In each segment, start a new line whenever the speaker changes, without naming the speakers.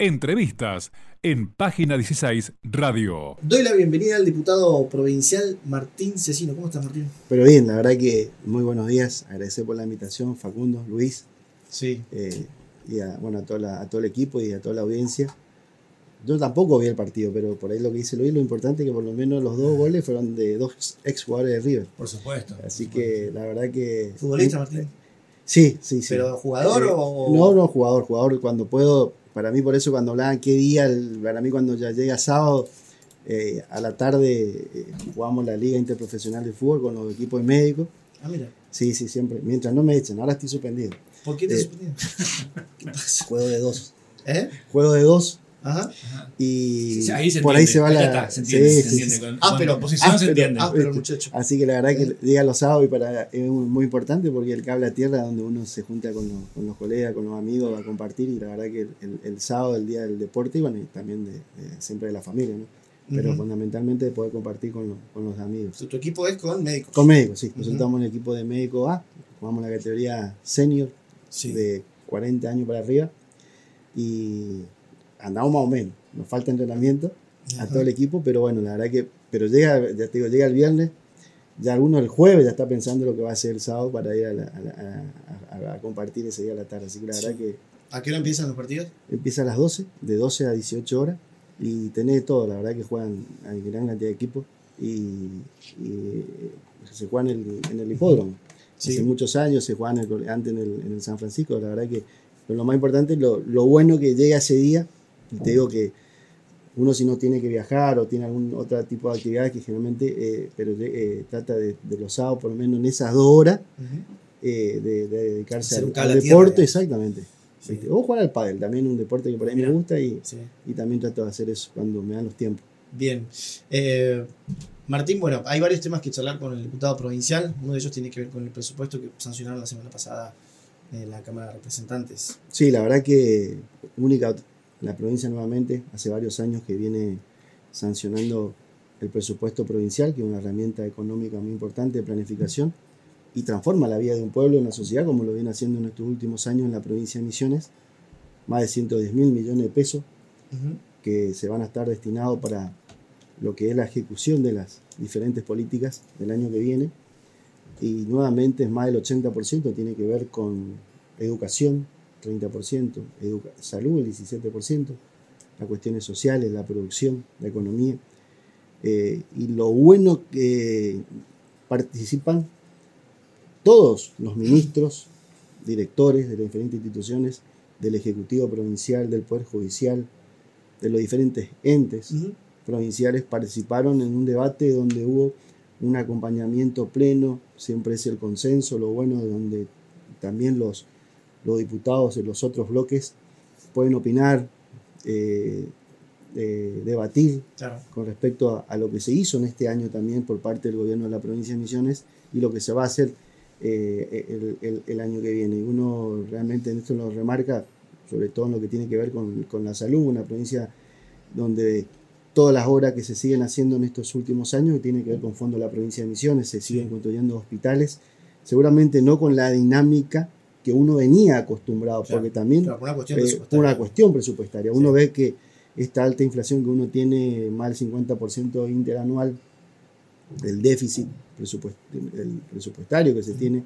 Entrevistas en Página 16 Radio.
Doy la bienvenida al diputado provincial Martín Cecino. ¿Cómo estás, Martín?
Pero bien, la verdad que muy buenos días. Agradecer por la invitación, Facundo, Luis.
Sí.
eh, y a, bueno, a, toda la- a todo el equipo y a toda la audiencia. Yo tampoco vi el partido, pero por ahí lo que dice Luis, lo importante es que por lo menos los dos goles fueron de dos ex jugadores de River.
Por supuesto.
Así que la verdad que.
¿Futbolista, Martín?
Sí, sí, sí.
¿Pero jugador
Eh,
o.?
No, no, jugador, jugador. Cuando puedo, para mí, por eso, cuando hablaban qué día, el- para mí, cuando ya llega sábado, eh, a la tarde eh, jugamos la Liga Interprofesional de Fútbol con los equipos de médicos.
Ah, mira.
Sí, sí, siempre. Mientras no me echen, ahora estoy suspendido.
¿Por qué te
Eh,
pasa?
Juego de dos.
¿Eh?
Juego de dos
Ajá.
y
Sí, ahí se
por ahí
entiende,
se va
ahí
la.
está, se entiende,
sí,
se
sí,
entiende.
sí.
Con,
Ah, pero-
la posición
ah,
se
pero-
entiende.
Ah, pero muchacho.
Así que la verdad que llega los sábados y para, es muy importante porque el cable a tierra es donde uno se junta con los, con los colegas, con los amigos a compartir y la verdad que el, el sábado, el día del deporte y bueno, y también de, de- siempre de la familia, ¿no? Pero fundamentalmente de poder compartir con, los- con los amigos.
Tu, tu equipo es con médicos.
Con médicos, sí. Nosotros estamos en el equipo de médico A, jugamos la categoría senior
Sí.
de 40 años para arriba y andamos más o menos. Nos falta entrenamiento a todo el equipo, pero bueno, la verdad que, pero llega, ya te digo, llega el viernes, ya alguno el jueves ya está pensando lo que va a hacer el sábado para ir a, la- a la- a- a- a compartir ese día a la tarde. Así que la verdad
Sí.
que
¿A qué hora empiezan los partidos?
empieza a las 12, de 12 a 18 horas, y tenés todo, la verdad que juegan hay gran cantidad de equipos y, y se juegan en el, en el hipódromo.
Sí.
Hace muchos años se jugaban antes en el, en el San Francisco, la verdad que pero lo más importante lo, lo bueno que llega ese día, y te digo que uno si no tiene que viajar o tiene algún otro tipo de actividad que generalmente, eh, pero eh, trata de, de los sábados por lo menos en esas dos horas, eh, de, de dedicarse al,
tierra,
deporte, exactamente. O jugar al pádel, también un deporte que por ahí me gusta y,
Sí.
y también trato de hacer eso cuando me dan los tiempos.
Bien. Martín, bueno, hay varios temas que charlar con el diputado provincial. Uno de ellos tiene que ver con el presupuesto que sancionaron la semana pasada en la Cámara de Representantes.
Sí, la verdad que única, la provincia nuevamente, hace varios años que viene sancionando el presupuesto provincial, que es una herramienta económica muy importante de planificación, y transforma la vida de un pueblo en la sociedad, como lo viene haciendo en estos últimos años en la provincia de Misiones, más de 110 mil millones de pesos que se van a estar destinados para lo que es la ejecución de las diferentes políticas del año que viene. Y nuevamente más del 80% tiene que ver con educación, 30%, educa- salud, el 17%, las cuestiones sociales, la producción, la economía. Eh, y lo bueno que participan todos los ministros, directores de las diferentes instituciones, del Ejecutivo Provincial, del Poder Judicial, de los diferentes entes provinciales participaron en un debate donde hubo un acompañamiento pleno, siempre es el consenso, lo bueno de donde también los, los diputados de los otros bloques pueden opinar, eh, eh, debatir
Claro.
con respecto a, a lo que se hizo en este año también por parte del gobierno de la provincia de Misiones y lo que se va a hacer eh, el, el- el año que viene. Y uno realmente en esto lo remarca, sobre todo en lo que tiene que ver con, con la salud, una provincia donde todas las obras que se siguen haciendo en estos últimos años, que tiene que ver con fondos de la provincia de Misiones, se siguen construyendo hospitales, seguramente no con la dinámica que uno venía acostumbrado,
Claro,
porque también
Claro, una cuestión
eh, por una cuestión presupuestaria. Uno
Sí.
ve que esta alta inflación que uno tiene, más del 50% interanual, el déficit presupuest- el presupuestario que se tiene,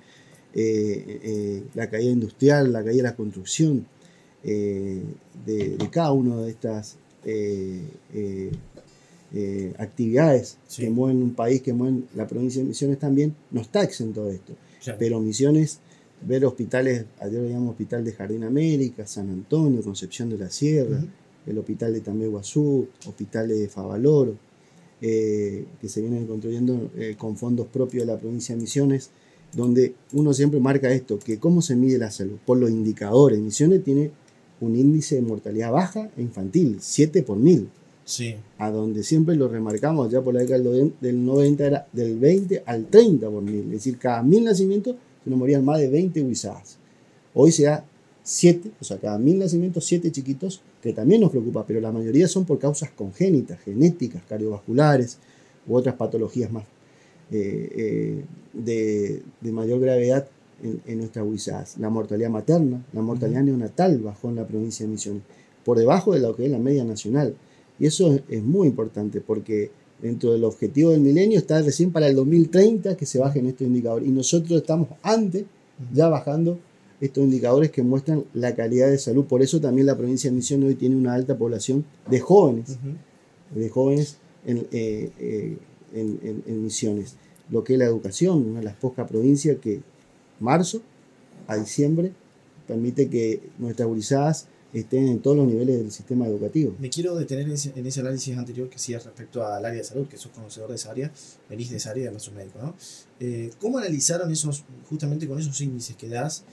eh, eh, la caída industrial, la caída de la construcción, eh, de, de cada una de estas actividades
Sí.
que mueven un país, que mueven la provincia de Misiones también, no está exento de esto.
Claro.
Pero Misiones, ver hospitales, ayer veíamos Hospital de Jardín América, San Antonio, Concepción de la Sierra, el Hospital de Tameguazú, Hospital de Favaloro, eh, que se vienen construyendo eh, con fondos propios de la provincia de Misiones, donde uno siempre marca esto, que cómo se mide la salud, por los indicadores. Misiones tiene un índice de mortalidad baja e infantil, 7 por mil
Sí.
a donde siempre lo remarcamos ya por la década del del 90 era del 20 al 30 por mil, es decir, cada mil nacimientos se nos morían más de 20 huizadas. Hoy se da 7, o sea, cada mil nacimientos 7 chiquitos, que también nos preocupa, pero la mayoría son por causas congénitas, genéticas, cardiovasculares u otras patologías más eh, eh, de, de mayor gravedad en, en nuestras huizadas. La mortalidad materna, la mortalidad neonatal bajó en la provincia de Misiones por debajo de lo que es la media nacional. Y eso es, es muy importante porque dentro del objetivo del milenio está recién para el 2030 que se bajen estos indicadores. Y nosotros estamos antes ya bajando estos indicadores que muestran la calidad de salud. Por eso también la provincia de Misiones hoy tiene una alta población de jóvenes, de jóvenes en, eh, eh, en, en- Misiones. Lo que es la educación, una de las pocas provincias que marzo a diciembre permite que nuestras gurizadas estén en todos los niveles del sistema educativo.
Me quiero detener en ese, en análisis anterior que hacías respecto al área de salud, que sos conocedor de esa área, venís de esa área además sos médico, ¿no? Eh, ¿Cómo analizaron esos, justamente con esos índices que das,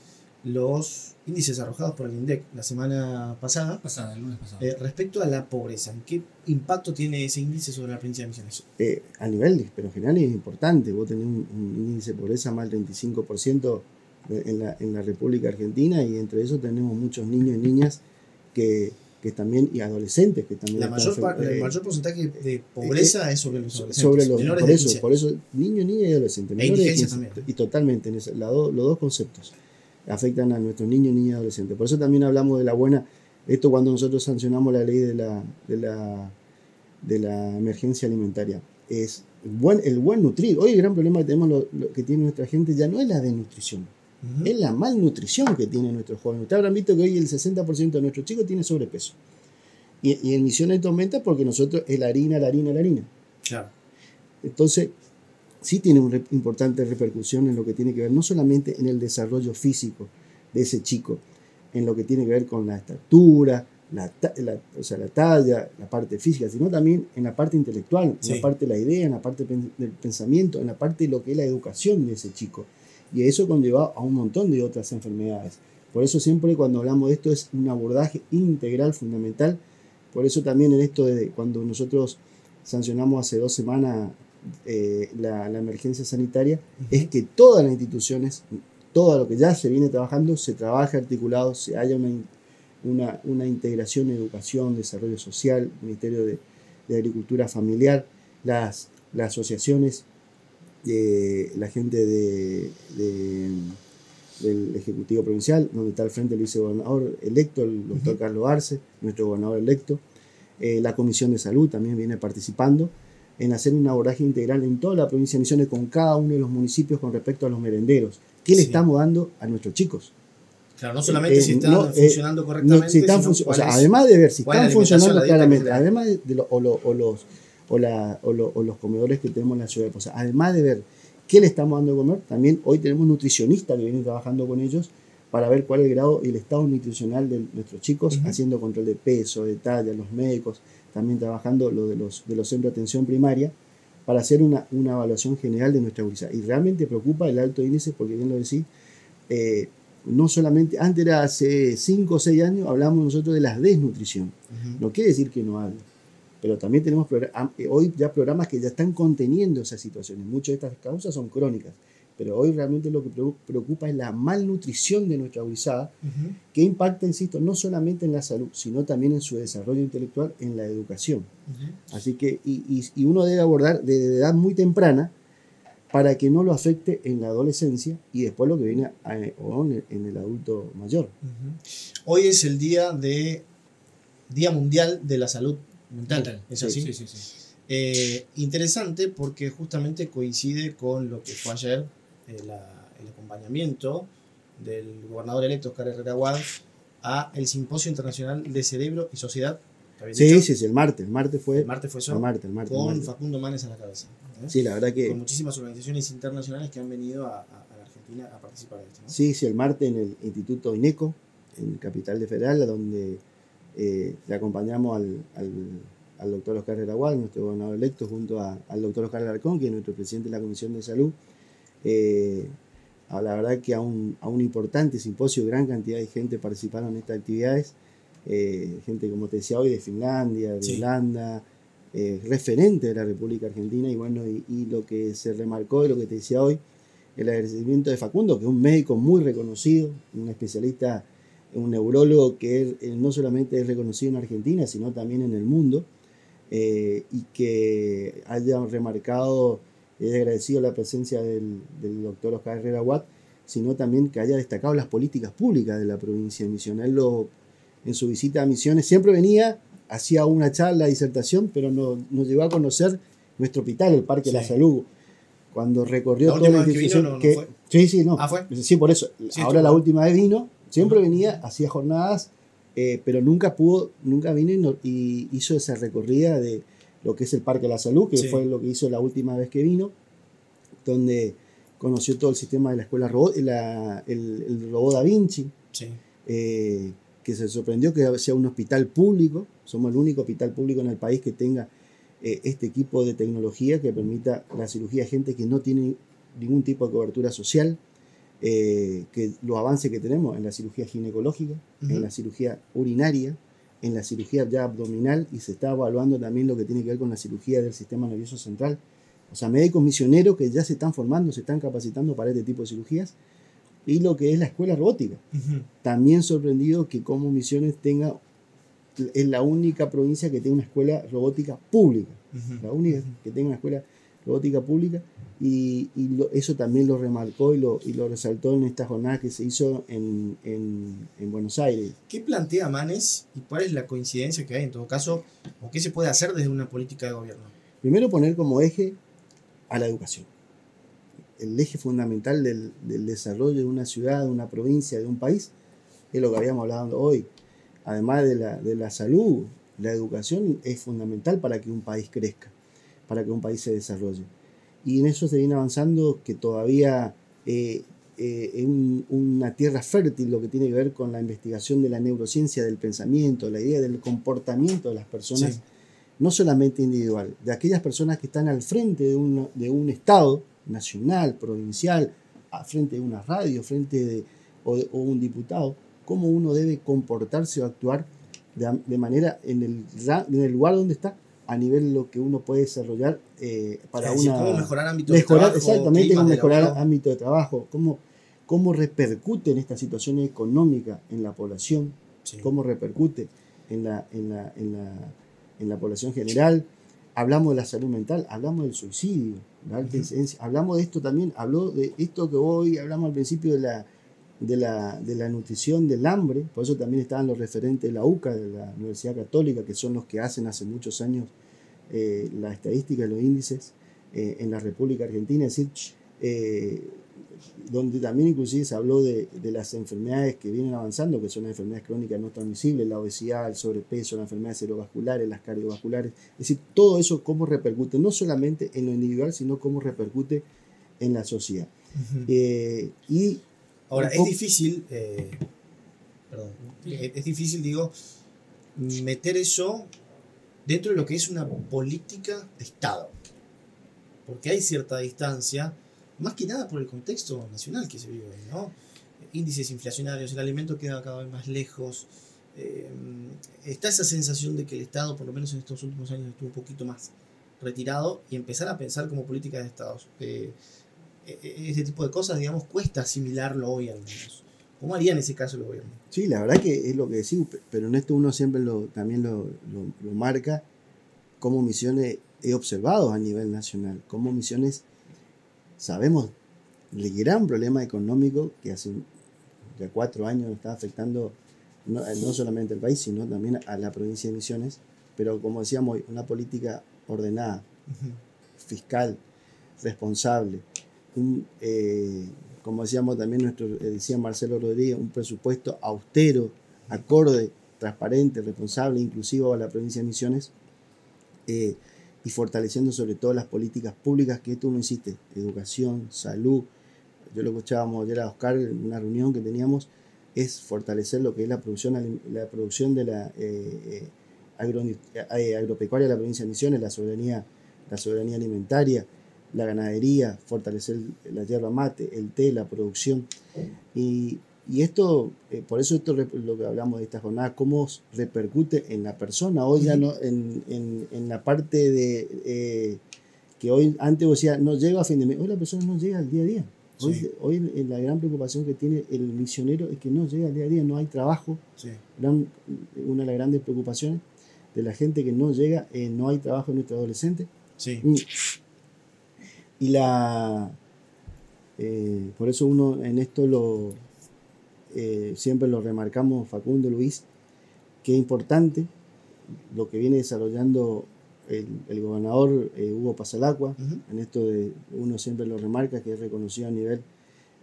los índices arrojados por el INDEC la semana pasada
Pasada, el lunes pasado.
eh, respecto a la pobreza? ¿En qué impacto tiene ese índice sobre la provincia de Misiones?
Eh, a nivel, pero general es importante. Vos tenés un, un índice de pobreza más del 35% de- en la, en la República Argentina y entre eso tenemos muchos niños y niñas que, que también, y adolescentes que también
La mayor, el
eh,
mayor porcentaje de pobreza es sobre los adolescentes.
sobre los,
menores
por eso,
15
por eso, niños, niñas y adolescentes.
E
menores de
indigencia
15,
también.
Y totalmente, en do- los dos conceptos afectan a nuestros niños, niñas y adolescentes. Por eso también hablamos de la buena, esto cuando nosotros sancionamos la ley de la, de la, de la emergencia alimentaria, es el buen, el buen nutrir. Hoy el gran problema que tenemos, lo, lo que tiene nuestra gente ya no es la desnutrición, Es la malnutrición que tienen nuestros jóvenes. Ustedes habrán visto que hoy el 60% de nuestros chicos tiene sobrepeso. Y, y en misiones esto aumenta porque nosotros es la harina, la harina, la harina.
Claro.
Entonces, sí tiene una importante repercusión en lo que tiene que ver no solamente en el desarrollo físico de ese chico, en lo que tiene que ver con la estatura, la, o sea, la talla, la parte física, sino también en la parte intelectual, en
Sí.
la parte de la idea, en la parte del pensamiento, en la parte de lo que es la educación de ese chico. Y eso conlleva a un montón de otras enfermedades. Por eso siempre cuando hablamos de esto es un abordaje integral fundamental. Por eso también en esto de cuando nosotros sancionamos hace dos semanas eh, la, la emergencia sanitaria, es que todas las instituciones, todo lo que ya se viene trabajando, se trabaje articulado, se haya una, una, una integración en educación, desarrollo social, Ministerio de, de Agricultura Familiar, las, las asociaciones, eh, la gente de, de- del Ejecutivo Provincial, donde está al frente el vicegobernador electo, el doctor. Carlos Arce, nuestro gobernador electo, eh, la Comisión de Salud también viene participando en hacer un abordaje integral en toda la provincia de Misiones con cada uno de los municipios con respecto a los merenderos. ¿Qué le estamos dando a nuestros chicos?
Claro, no solamente
Eh,
si están
no,
funcionando
No,
correctamente,
si están
sino
func- o sea, además de ver si están funcionando claramente, además de, de lo- o, lo- o los, o, la- o lo- o los comedores que tenemos en la ciudad de Poza, además de ver qué le estamos dando de comer, también hoy tenemos nutricionistas que vienen trabajando con ellos para ver cuál es el grado y el estado nutricional de nuestros chicos, haciendo control de peso, de talla, los médicos, también trabajando lo de los, de los centros de atención primaria, para hacer una, una evaluación general de nuestra guisa. Y realmente preocupa el alto índice, porque bien lo decís, eh, no solamente, antes era hace 5 o 6 años, hablamos nosotros de la desnutrición. No quiere decir que no hable, pero también tenemos eh, hoy ya programas que ya están conteniendo esas situaciones. Muchas de estas causas son crónicas, pero hoy realmente lo que preo- preocupa es la malnutrición de nuestra guisada, que impacta, insisto, no solamente en la salud, sino también en su desarrollo intelectual, en la educación. Así que, y, y- y uno debe abordar desde edad muy temprana para que no lo afecte en la adolescencia y después lo que viene a- o en el- adulto mayor.
Hoy es el día de Día Mundial de la Salud ¿Es
Sí,
así?
Sí, sí, sí.
Eh, interesante porque justamente coincide con lo que fue ayer eh, la- el acompañamiento del gobernador electo Oscar Herrera Aguad a el Simposio Internacional de Cerebro y Sociedad. ¿Está bien
Sí,
dicho?
sí, sí, el martes, el martes fue...
El martes fue eso,
el martes, el martes, el
con
martes.
Facundo Manes a la cabeza. ¿eh?
Sí, la verdad que...
Con muchísimas organizaciones internacionales que han venido a, a- a la Argentina a participar de esto. ¿no?
Sí, sí, el martes en el Instituto INECO, en Capital de Federal, donde eh, le acompañamos al, al, al doctor Oscar Heragual, nuestro gobernador electo, junto a- al doctor Oscar Alarcón, que es nuestro presidente de la Comisión de Salud. Eh, a la verdad que a un, a un importante simposio, gran cantidad de gente participaron en estas actividades, eh, gente como te decía hoy de Finlandia, de
Sí.
Holanda, referente de la República Argentina, y bueno, y, y lo que se remarcó y lo que te decía hoy, el agradecimiento de Facundo, que es un médico muy reconocido, un especialista, un neurólogo que es- eh, no solamente es reconocido en Argentina, sino también en el mundo, eh, y que haya remarcado, y haya agradecido la presencia del, del doctor Oscar Herrera Watt, sino también que haya destacado las políticas públicas de la provincia de Misiones. Él lo, en su visita a Misiones, siempre venía, hacía una charla, disertación, pero no, nos llevó a conocer nuestro hospital, el Parque de la. Salud. Cuando recorrió
La
toda la
que vino
institución.
no fue.
sí, sí, no.
Ah, ¿fue?
Sí, por eso.
Sí,
Ahora la última vez vino, siempre venía, hacía jornadas, eh, pero nunca pudo, nunca vino y, no- y hizo esa recorrida de lo que es el Parque de la Salud, que
Sí.
fue lo que hizo la última vez que vino, donde conoció todo el sistema de la escuela robot, la- el, el robot Da Vinci,
Sí.
eh, que se sorprendió que sea un hospital público, somos el único hospital público en el país que tenga eh, este equipo de tecnología que permita la cirugía a gente que no tiene ningún tipo de cobertura social, eh, que los avances que tenemos en la cirugía ginecológica,
Ujú.
en la cirugía urinaria, en la cirugía ya abdominal y se está evaluando también lo que tiene que ver con la cirugía del sistema nervioso central. O sea, médicos misioneros que ya se están formando, se están capacitando para este tipo de cirugías. Y lo que es la escuela robótica
Ujú.
también sorprendido que como Misiones tenga, es la única provincia que tiene una escuela robótica pública,
Ujú.
la única que tenga una escuela robótica pública, y, y lo- eso también lo remarcó y lo, y lo resaltó en esta jornada que se hizo en, en- en Buenos Aires.
¿Qué plantea Manes y cuál es la coincidencia que hay en todo caso o qué se puede hacer desde una política de gobierno?
Primero poner como eje a la educación. El eje fundamental del, del desarrollo de una ciudad, de una provincia, de un país, es lo que habíamos hablado hoy. Además de la, de la salud, la educación es fundamental para que un país crezca, para que un país se desarrolle. Y en eso se viene avanzando que todavía eh, eh, es un- una tierra fértil lo que tiene que ver con la investigación de la neurociencia del pensamiento, la idea del comportamiento de las personas
Sí.
no solamente individual, de aquellas personas que están al frente de, una- de un Estado nacional, provincial, al frente de una radio, frente de, o, de- o un diputado, cómo uno debe comportarse o actuar de, de manera en el, ra- en el lugar donde está, a nivel de lo que uno puede desarrollar eh, para
Es decir,
una...
cómo mejorar ámbitos de
mejorar,
trabajo,
exactamente, cómo
de
mejorar
laburo.
ámbito de trabajo, cómo, cómo repercute en esta situación económica en la población,
Sí.
cómo repercute en la, en la, en la, en la población general. Hablamos de la salud mental, hablamos del suicidio, la alta
Ujú.
incidencia. Hablamos de esto también, habló de esto que hoy hablamos al principio de la, de la, de la nutrición, del hambre, por eso también estaban los referentes de la UCA, de la Universidad Católica, que son los que hacen hace muchos años eh, la estadística, los índices eh, en la República Argentina, es decir, eh, donde también inclusive se habló de, de las enfermedades que vienen avanzando, que son las enfermedades crónicas no transmisibles, la obesidad, el sobrepeso, las enfermedades cerebrovasculares, las cardiovasculares, es decir, todo eso cómo repercute, no solamente en lo individual, sino cómo repercute en la sociedad. Eh, y
Ahora, es difícil, eh, perdón, es es difícil, digo, meter eso dentro de lo que es una política de Estado. Porque hay cierta distancia, más que nada por el contexto nacional que se vive ¿no? Índices inflacionarios, el alimento queda cada vez más lejos. eh, está esa sensación de que el Estado, por lo menos en estos últimos años, estuvo un poquito más retirado y empezar a pensar como política de Estados. Eh, e- e- ese tipo de cosas, digamos, cuesta asimilarlo hoy al menos. ¿Cómo haría en ese caso el gobierno?
Sí, la verdad que es lo que decimos, pe- pero en esto uno siempre lo, también lo, lo- lo marca como misiones he observado a nivel nacional, como misiones sabemos el gran problema económico que hace ya cuatro años nos está afectando no, eh, no solamente al país, sino también a la provincia de Misiones, pero como decíamos, una política ordenada, fiscal, responsable, un, eh, como decíamos también nuestro, eh, decía Marcelo Rodríguez, un presupuesto austero, acorde, transparente, responsable, inclusivo a la provincia de Misiones, eh, y fortaleciendo sobre todo las políticas públicas que esto uno insiste, educación, salud. Yo lo escuchábamos ayer a Oscar en una reunión que teníamos, es fortalecer lo que es la producción, la producción de la agro- agropecuaria de la provincia de Misiones, la soberanía, la soberanía alimentaria, la ganadería, fortalecer la yerba mate, el té, la producción. Y, y esto, eh, por eso esto lo que hablamos de esta jornada, cómo repercute en la persona, hoy ya no, en, en, en la parte de eh, que hoy antes decía no llego a fin de mes, hoy la persona no llega al día a día. Hoy,
Sí.
hoy la gran preocupación que tiene el misionero es que no llega al día a día, no hay trabajo,
Sí.
gran- una de las grandes preocupaciones de la gente que no llega, eh, no hay trabajo en nuestro adolescente.
Sí.
Mm. Y la. eh, por eso uno en esto lo. eh, siempre lo remarcamos, Facundo Luis, que es importante lo que viene desarrollando el, gobernador eh, Hugo Pasalacua, en esto de uno siempre lo remarca, que es reconocido a nivel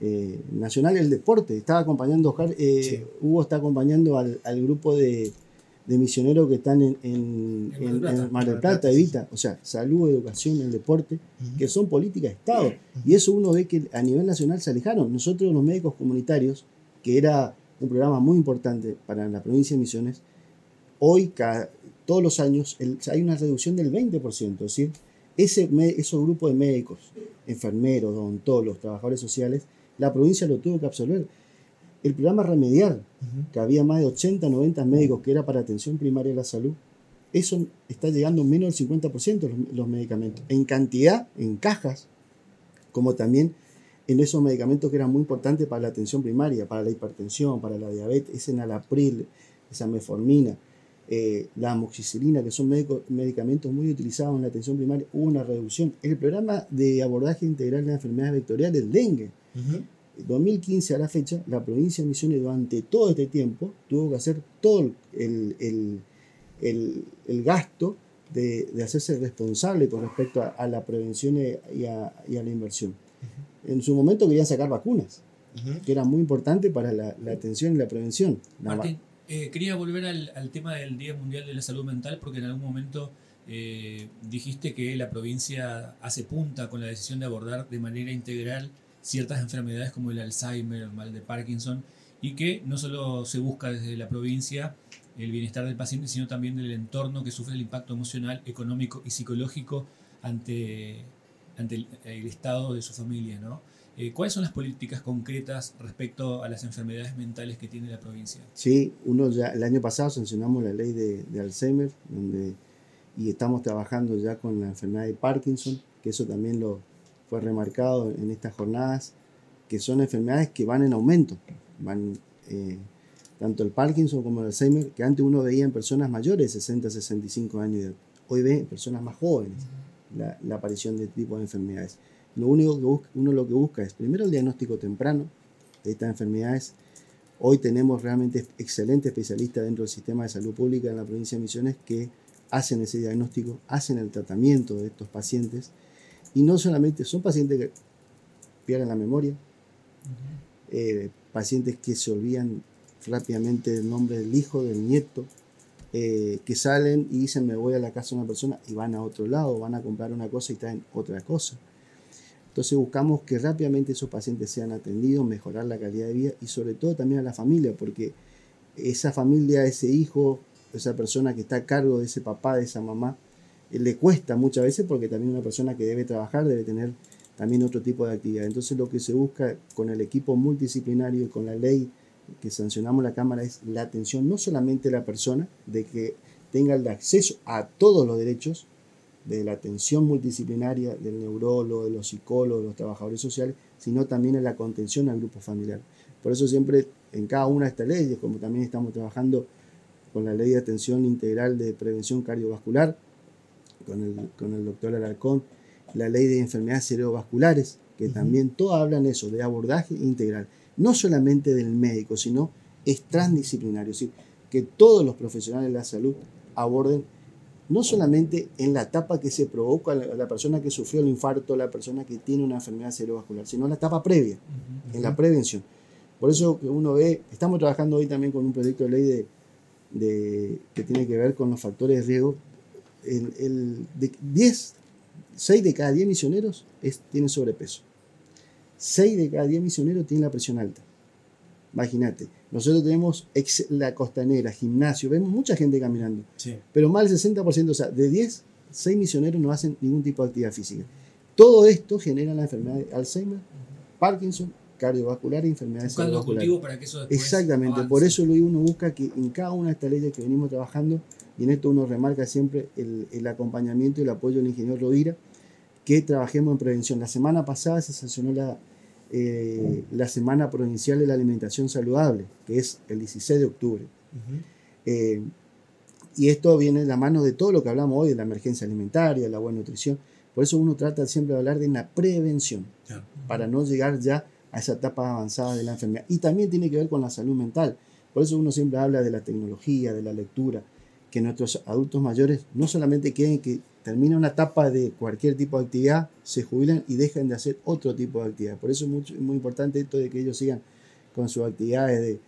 eh, nacional el deporte. Estaba acompañando, eh, Hugo está acompañando al, grupo de, misioneros que están en, en, Mar del Plata, Evita, o sea, salud, educación, el deporte, que son políticas de Estado. Y eso uno ve que a nivel nacional se alejaron. Nosotros los médicos comunitarios, que era un programa muy importante para la provincia de Misiones, hoy todos los años hay una reducción del 20%, es decir, ese, esos grupos de médicos, enfermeros, odontólogos, trabajadores sociales, la provincia lo tuvo que absorber. El programa Remediar, que había más de 80, 90 médicos que era para atención primaria de la salud, eso está llegando menos del 50% los, los medicamentos. En cantidad, en cajas, como también en esos medicamentos que eran muy importantes para la atención primaria, para la hipertensión, para la diabetes, ese enalapril, esa meformina, eh, la amoxicilina, que son medicamentos muy utilizados en la atención primaria, hubo una reducción. El programa de abordaje integral de enfermedades vectoriales, el dengue, 2015 a la fecha, la provincia de Misiones durante todo este tiempo tuvo que hacer todo el, el, gasto de, hacerse responsable con respecto a, la prevención y a, la inversión. En su momento querían sacar vacunas, que era muy importante para la, atención y la prevención.
Martín, eh, quería volver al, tema del Día Mundial de la Salud Mental porque en algún momento eh, dijiste que la provincia hace punta con la decisión de abordar de manera integral ciertas enfermedades como el Alzheimer, el mal de Parkinson, y que no solo se busca desde la provincia el bienestar del paciente, sino también del entorno que sufre el impacto emocional, económico y psicológico ante, ante el, estado de su familia. Eh, ¿Cuáles son las políticas concretas respecto a las enfermedades mentales que tiene la provincia?
Sí, uno ya, el año pasado sancionamos la ley de, Alzheimer y estamos trabajando ya con la enfermedad de Parkinson, que eso también lo, fue remarcado en estas jornadas, que son enfermedades que van en aumento. Van, eh, tanto el Parkinson como el Alzheimer, que antes uno veía en personas mayores, 60, 65 años de edad. Hoy ve en personas más jóvenes la, aparición de este tipo de enfermedades. Lo único que uno lo que busca es primero el diagnóstico temprano de estas enfermedades. Hoy tenemos realmente excelentes especialistas dentro del sistema de salud pública en la provincia de Misiones que hacen ese diagnóstico, hacen el tratamiento de estos pacientes y no solamente son pacientes que pierden la memoria, eh, pacientes que se olvidan rápidamente del nombre del hijo, del nieto, eh, que salen y dicen me voy a la casa de una persona y van a otro lado, van a comprar una cosa y traen otra cosa. Entonces buscamos que rápidamente esos pacientes sean atendidos, mejorar la calidad de vida y sobre todo también a la familia, porque esa familia, ese hijo, esa persona que está a cargo de ese papá, de esa mamá, le cuesta muchas veces porque también una persona que debe trabajar debe tener también otro tipo de actividad. Entonces lo que se busca con el equipo multidisciplinario y con la ley que sancionamos la Cámara es la atención no solamente de la persona, de que tenga el acceso a todos los derechos, de la atención multidisciplinaria del neurólogo, de los psicólogos, de los trabajadores sociales, sino también en la contención al grupo familiar. Por eso siempre en cada una de estas leyes, como también estamos trabajando con la ley de atención integral de prevención cardiovascular, con el, con el doctor Alarcón, la ley de enfermedades cerebrovasculares, que también todas hablan eso, de abordaje integral, no solamente del médico, sino es transdisciplinario, es decir, que todos los profesionales de la salud aborden no solamente en la etapa que se provoca la, persona que sufrió el infarto, la persona que tiene una enfermedad cerebrovascular, sino en la etapa previa, en la prevención. Por eso que uno ve, estamos trabajando hoy también con un proyecto de ley de, de, que tiene que ver con los factores de riesgo el, de 10, 6 de cada 10 misioneros es, tienen sobrepeso. 6 de cada 10 misioneros tienen la presión alta. Imagínate, nosotros tenemos la costanera, gimnasio, vemos mucha gente caminando, pero más del 60%, o sea, de 10, 6 misioneros no hacen ningún tipo de actividad física. Todo esto genera la enfermedad de Alzheimer, Parkinson, cardiovascular e enfermedades cerebrovasculares.
para que eso
Exactamente, por eso uno busca que en cada una de estas leyes que venimos trabajando y en esto uno remarca siempre el, acompañamiento y el apoyo del ingeniero Rovira, que trabajemos en prevención. La semana pasada se sancionó la, eh, la Semana Provincial de la Alimentación Saludable, que es el 16 de octubre. Eh, y esto viene de la mano de todo lo que hablamos hoy, de la emergencia alimentaria, de la buena nutrición. Por eso uno trata siempre de hablar de una prevención, para no llegar ya a esa etapa avanzada de la enfermedad. Y también tiene que ver con la salud mental Por eso uno siempre habla de la tecnología, de la lectura, que nuestros adultos mayores no solamente queden que termina una etapa de cualquier tipo de actividad, se jubilan y dejan de hacer otro tipo de actividad. Por eso es muy, muy importante esto de que ellos sigan con sus actividades de,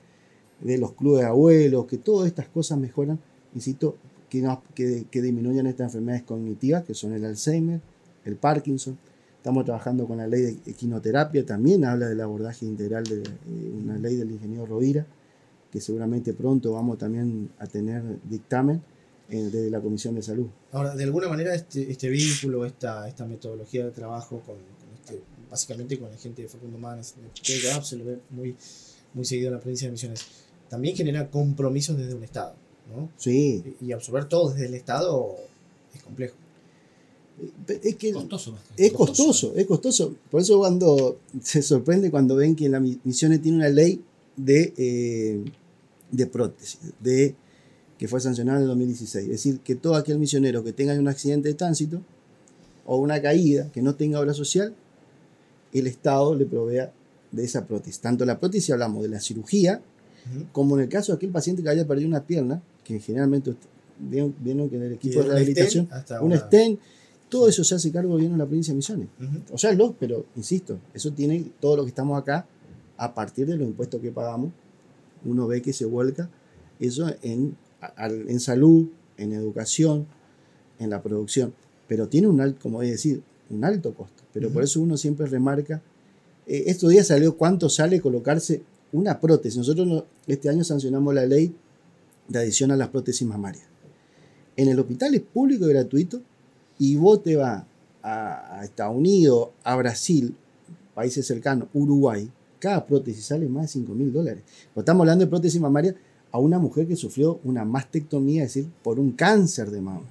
de los clubes de abuelos, que todas estas cosas mejoran, insisto, que, no, que, que disminuyan estas enfermedades cognitivas, que son el Alzheimer, el Parkinson. Estamos trabajando con la ley de equinoterapia, también habla del abordaje integral de eh, una ley del ingeniero Rovira, que seguramente pronto vamos también a tener dictamen eh, desde la Comisión de Salud.
Ahora, de alguna manera este, este vínculo, esta, esta metodología de trabajo con, con este, básicamente con la gente de Facundo Manes, de se lo ve muy, muy seguido en la provincia de Misiones, también genera compromisos desde un Estado, ¿no?
Sí.
Y, y absorber todo desde el Estado es complejo.
Es que
Costoso
es costoso, es costoso. Por eso cuando se sorprende cuando ven que la mi- Misiones tiene una ley de, eh, de prótesis, de, que fue sancionada en el 2016. Es decir, que todo aquel misionero que tenga un accidente de tránsito o una caída, que no tenga obra social, el Estado le provea de esa prótesis. Tanto la prótesis hablamos de la cirugía,
Ujú.
como en el caso de aquel paciente que haya perdido una pierna, que generalmente usted- vieron, vieron que en el equipo de rehabilitación, un
una-
stent, todo eso se hace cargo gobierno de la provincia de Misiones.
Ujú.
O sea, los, pero insisto, eso tiene todo lo que estamos acá a partir de los impuestos que pagamos. Uno ve que se vuelca eso en, en salud, en educación, en la producción. Pero tiene un alto, como decir, un alto costo. Pero por eso uno siempre remarca. eh, estos días salió cuánto sale colocarse una prótesis. Nosotros no- este año sancionamos la ley de adición a las prótesis mamarias. En el hospital es público y gratuito y vos te vas a, a Estados Unidos, a Brasil, países cercanos, Uruguay, cada prótesis sale más de 5 mil dólares. Pues estamos hablando de prótesis mamaria a una mujer que sufrió una mastectomía, es decir, por un cáncer de mama.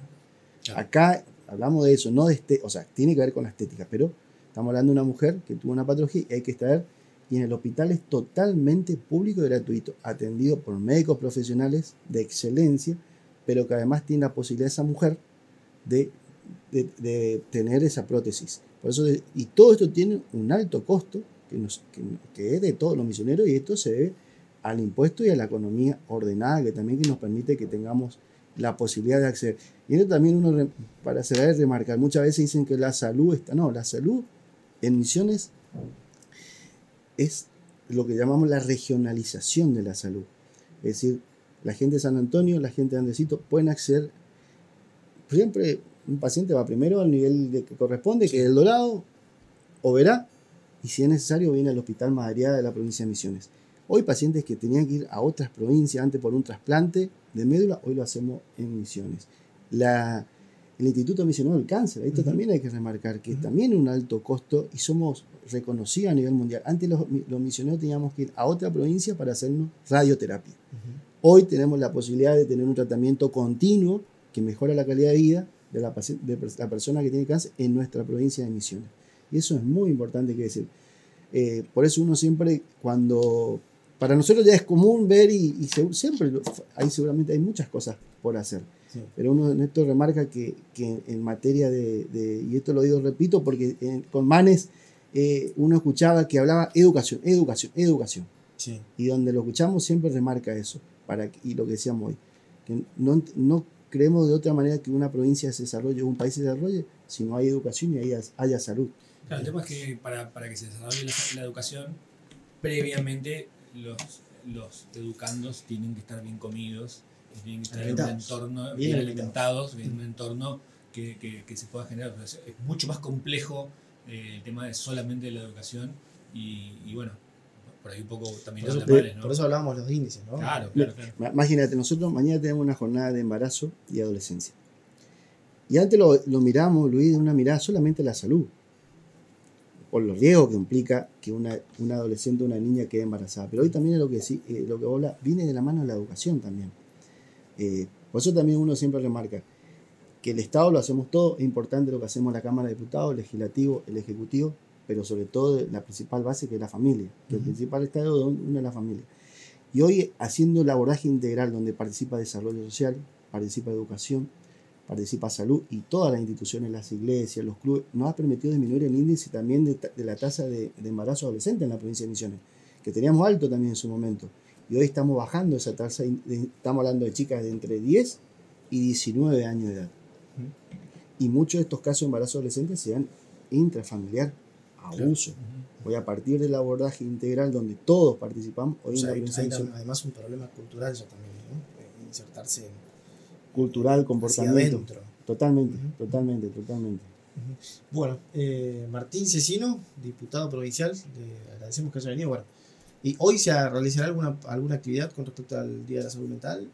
Claro.
Acá hablamos de eso, no de este, o sea, tiene que ver con la estética, pero estamos hablando de una mujer que tuvo una patología y hay que estar, y en el hospital es totalmente público y gratuito, atendido por médicos profesionales de excelencia, pero que además tiene la posibilidad esa mujer de, de- de tener esa prótesis. Por eso, de- y todo esto tiene un alto costo que, nos, que, que es de todos los misioneros y esto se debe al impuesto y a la economía ordenada que también que nos permite que tengamos la posibilidad de acceder. Y esto también uno, para cerrar, remarcar, muchas veces dicen que la salud está, no, la salud en misiones es lo que llamamos la regionalización de la salud. Es decir, la gente de San Antonio, la gente de Andesito pueden acceder. Siempre un paciente va primero al nivel de que corresponde, que es el Dorado, o verá, y si es necesario viene al Hospital Madariaga de la provincia de Misiones. Hoy pacientes que tenían que ir a otras provincias antes por un trasplante de médula, hoy lo hacemos en Misiones. La, el Instituto Misionero del Cáncer, esto también hay que remarcar, que
Ujú.
también es un alto costo y somos reconocidos a nivel mundial. Antes los, los misioneros teníamos que ir a otra provincia para hacernos radioterapia. Hoy tenemos la posibilidad de tener un tratamiento continuo que mejora la calidad de vida de la persona que tiene cáncer en nuestra provincia de Misiones. Y eso es muy importante que decir. Eh, por eso uno siempre, cuando... Para nosotros ya es común ver y, siempre hay seguramente hay muchas cosas por hacer.
Sí.
Pero uno en esto remarca que, que en materia de, de- y esto lo digo, repito, porque en- con Manes eh, uno escuchaba que hablaba educación, educación, educación
Sí.
y donde lo escuchamos siempre remarca eso, para, y lo que decíamos hoy, que no, no creemos de otra manera que una provincia se desarrolle, un país se desarrolle, si no hay educación y haya, haya salud.
Claro, el tema es que para, para que se desarrolle la, la educación, previamente los, los educandos tienen que estar bien comidos, tienen que estar en un
Alimentados.
entorno
Bien
bien,
alimentados.
en un entorno que, que- que se pueda generar. Es mucho más complejo eh, el tema de solamente la educación y, y bueno, por ahí un poco también
Por
los
eso,
¿no?
por eso hablábamos de los índices, ¿no?
Claro, claro, claro.
Ma- Imagínate, nosotros mañana tenemos una jornada de embarazo y adolescencia. Y antes lo, lo miramos, Luis, de una mirada solamente a la salud, por los riesgos que implica que una, una adolescente o una niña quede embarazada. Pero hoy también es lo que, sí, eh, lo que habla, viene de la mano de la educación también. Eh, por eso también uno siempre remarca que el Estado lo hacemos todo, es importante lo que hacemos la Cámara de Diputados, el Legislativo, el Ejecutivo, pero sobre todo la principal base que es la familia, que el principal Estado de una es la familia. Y hoy haciendo el abordaje integral donde participa desarrollo social, participa educación, participa salud y todas las instituciones, las iglesias, los clubes, nos ha permitido disminuir el índice también de, de la tasa de, de embarazo adolescente en la provincia de Misiones, que teníamos alto también en su momento. Y hoy estamos bajando esa tasa, estamos hablando de chicas de entre 10 y 19 años de edad. Y muchos de estos casos de embarazo adolescente se dan intrafamiliar, abuso. Hoy a partir del abordaje integral donde todos participamos, hoy
hay, además un problema cultural también, ¿no? insertarse en,
cultural, comportamiento. Totalmente, totalmente, totalmente.
Bueno, eh, Martín Cecino, diputado provincial, le agradecemos que haya venido. Bueno, ¿y hoy se realizará alguna, alguna actividad con respecto al Día de la Salud Mental?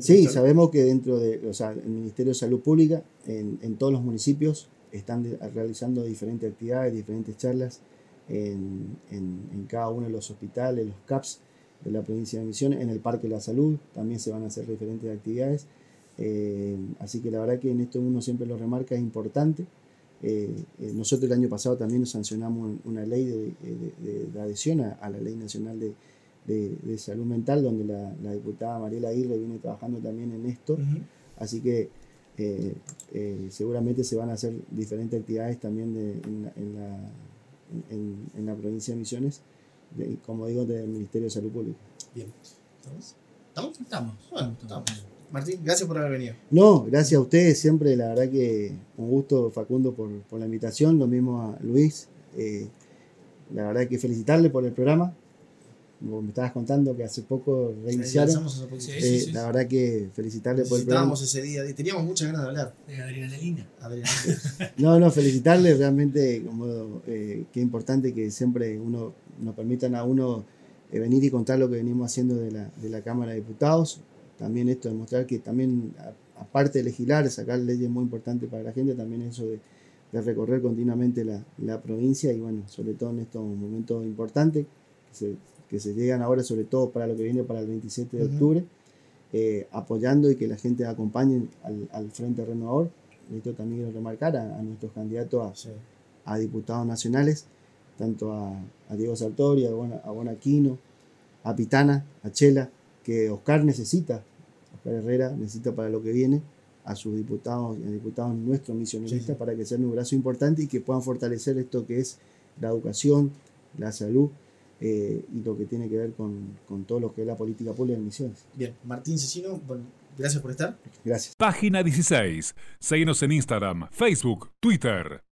Sí, sabemos que dentro de, o sea, el Ministerio de Salud Pública, en, en todos los municipios, están realizando diferentes actividades, diferentes charlas en, en, cada uno de los hospitales, los CAPS de la provincia de Misiones, en el Parque de la Salud también se van a hacer diferentes actividades. Eh, así que la verdad que en esto uno siempre lo remarca, es importante. Eh, eh, nosotros el año pasado también nos sancionamos una ley de, de, adhesión a, la Ley Nacional de, Salud Mental, donde la, la, diputada Mariela Aguirre viene trabajando también en esto. Así que seguramente se van a hacer diferentes actividades también en, la, en, la, provincia de Misiones, como digo, del Ministerio de Salud Pública.
Bien. ¿Estamos? ¿Estamos? Estamos. Bueno, estamos. Martín, gracias por haber venido.
No, gracias a ustedes, siempre la verdad que un gusto Facundo por, por la invitación, lo mismo a Luis. Eh, la verdad que felicitarle por el programa. Como me estabas contando que hace poco reiniciaron. Eh, la verdad que felicitarle por el programa.
ese día, teníamos muchas ganas de hablar.
De adrenalina.
no, no, felicitarle realmente, como eh, qué importante que siempre uno nos permitan a uno venir y contar lo que venimos haciendo de la, de la Cámara de Diputados también esto demostrar que también, aparte de legislar, sacar leyes muy importantes para la gente, también eso de, recorrer continuamente la, provincia y bueno, sobre todo en estos momentos importantes que se, llegan ahora, sobre todo para lo que viene para el 27 de octubre, eh, apoyando y que la gente acompañe al, Frente Renovador. Esto también quiero remarcar a, nuestros candidatos a, diputados nacionales, tanto a, Diego Sartori, a, a Bonaquino, a Pitana, a Chela, que Oscar necesita, Oscar Herrera necesita para lo que viene a sus diputados y a diputados nuestros misioneristas para que sean un brazo importante y que puedan fortalecer esto que es la educación, la salud eh, y lo que tiene que ver con, con, todo lo que es la política pública en misiones.
Bien, Martín Cecino, bueno, gracias por estar.
Gracias.
Página 16. Síguenos en Instagram, Facebook, Twitter.